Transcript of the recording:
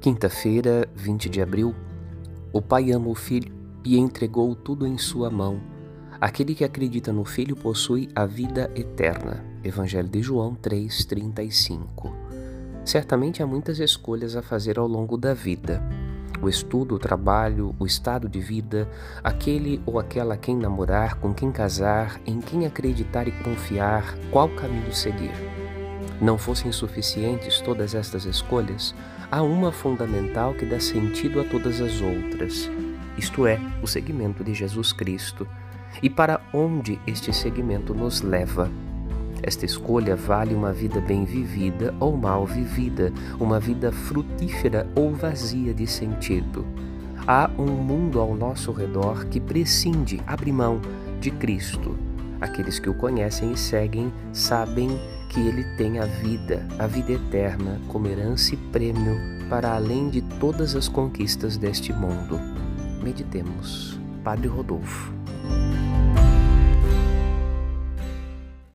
Quinta-feira, 20 de abril. O pai ama o filho e entregou tudo em sua mão. Aquele que acredita no filho possui a vida eterna. Evangelho de João 3:35. Certamente há muitas escolhas a fazer ao longo da vida. O estudo, o trabalho, o estado de vida, aquele ou aquela quem namorar, com quem casar, em quem acreditar e confiar, qual caminho seguir. Não fossem suficientes todas estas escolhas, há uma fundamental que dá sentido a todas as outras, isto é, o seguimento de Jesus Cristo, e para onde este seguimento nos leva. Esta escolha vale uma vida bem vivida ou mal vivida, uma vida frutífera ou vazia de sentido. Há um mundo ao nosso redor que prescinde, abre mão de Cristo. Aqueles que o conhecem e seguem sabem que ele tem a vida, a vida eterna, como herança e prêmio para além de todas as conquistas deste mundo. Meditemos. Padre Rodolfo.